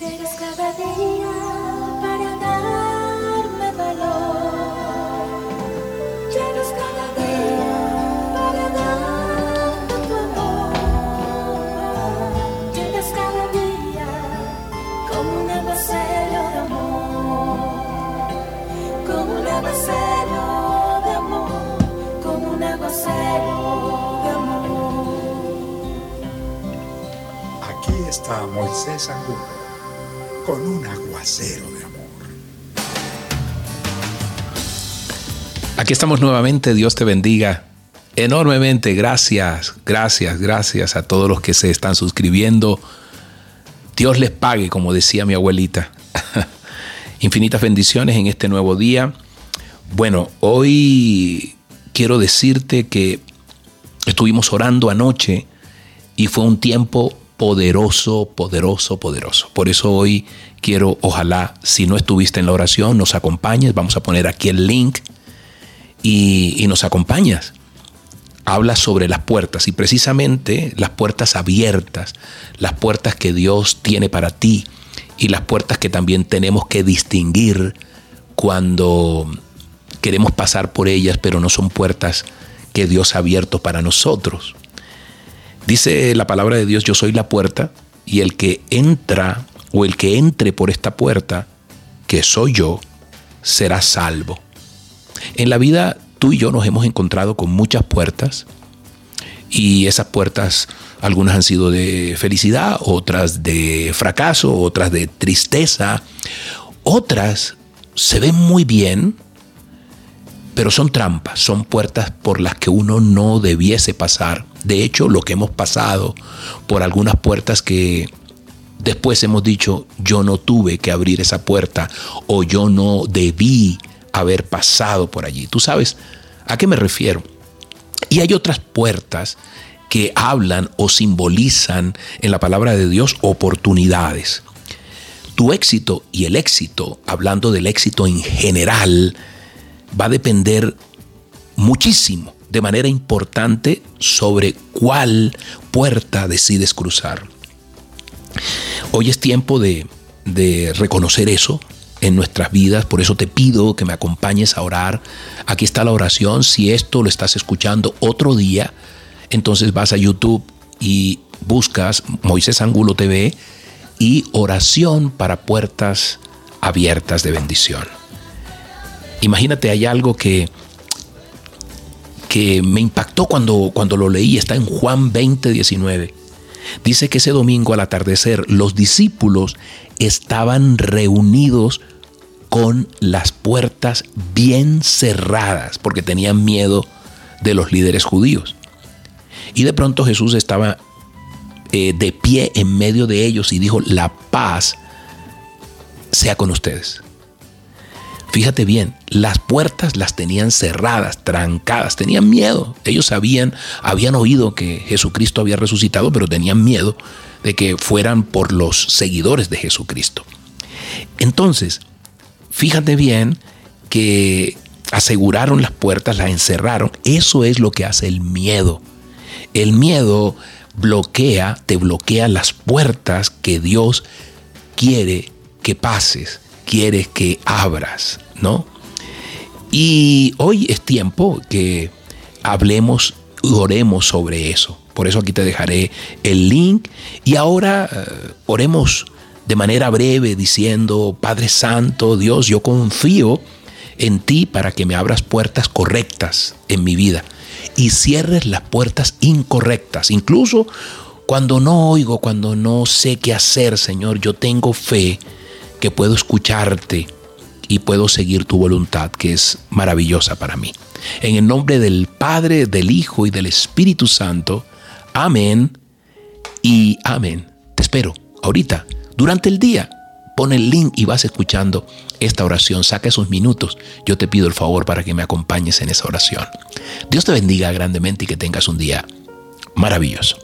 Llegas cada día para darme valor. Llegas cada día para darme tu amor. Llegas cada día como un aguacero de amor. Como un aguacero de amor. Como un aguacero de amor. Aquí está Moisés Angulo con un aguacero de amor. Aquí estamos nuevamente, Dios te bendiga enormemente. Gracias, gracias, gracias a todos los que se están suscribiendo. Dios les pague, como decía mi abuelita. Infinitas bendiciones en este nuevo día. Bueno, hoy quiero decirte que estuvimos orando anoche y fue un tiempo poderoso, poderoso, poderoso. Por eso hoy quiero, ojalá, si no estuviste en la oración, nos acompañes. Vamos a poner aquí el link y, y nos acompañas. Habla sobre las puertas y precisamente las puertas abiertas, las puertas que Dios tiene para ti y las puertas que también tenemos que distinguir cuando queremos pasar por ellas, pero no son puertas que Dios ha abierto para nosotros. Dice la palabra de Dios, yo soy la puerta y el que entra o el que entre por esta puerta, que soy yo, será salvo. En la vida tú y yo nos hemos encontrado con muchas puertas y esas puertas algunas han sido de felicidad, otras de fracaso, otras de tristeza, otras se ven muy bien, pero son trampas, son puertas por las que uno no debiese pasar. De hecho, lo que hemos pasado por algunas puertas que después hemos dicho, yo no tuve que abrir esa puerta o yo no debí haber pasado por allí. ¿Tú sabes a qué me refiero? Y hay otras puertas que hablan o simbolizan en la palabra de Dios oportunidades. Tu éxito y el éxito, hablando del éxito en general, va a depender muchísimo, de manera importante, sobre cuál puerta decides cruzar. Hoy es tiempo de, reconocer eso en nuestras vidas, por eso te pido que me acompañes a orar. Aquí está la oración, si esto lo estás escuchando otro día, entonces vas a YouTube y buscas Moisés Angulo TV y oración para puertas abiertas de bendición. Imagínate, hay algo que, que me impactó cuando, cuando lo leí, está en Juan 20, 19. Dice que ese domingo al atardecer los discípulos estaban reunidos con las puertas bien cerradas porque tenían miedo de los líderes judíos. Y de pronto Jesús estaba eh, de pie en medio de ellos y dijo, la paz sea con ustedes. Fíjate bien, las puertas las tenían cerradas, trancadas, tenían miedo. Ellos sabían, habían oído que Jesucristo había resucitado, pero tenían miedo de que fueran por los seguidores de Jesucristo. Entonces, fíjate bien que aseguraron las puertas, las encerraron. Eso es lo que hace el miedo. El miedo bloquea, te bloquea las puertas que Dios quiere que pases quieres que abras, ¿no? Y hoy es tiempo que hablemos y oremos sobre eso. Por eso aquí te dejaré el link. Y ahora uh, oremos de manera breve diciendo, Padre Santo, Dios, yo confío en ti para que me abras puertas correctas en mi vida y cierres las puertas incorrectas. Incluso cuando no oigo, cuando no sé qué hacer, Señor, yo tengo fe que puedo escucharte y puedo seguir tu voluntad, que es maravillosa para mí. En el nombre del Padre, del Hijo y del Espíritu Santo. Amén y amén. Te espero ahorita, durante el día. Pon el link y vas escuchando esta oración. Saca esos minutos. Yo te pido el favor para que me acompañes en esa oración. Dios te bendiga grandemente y que tengas un día maravilloso.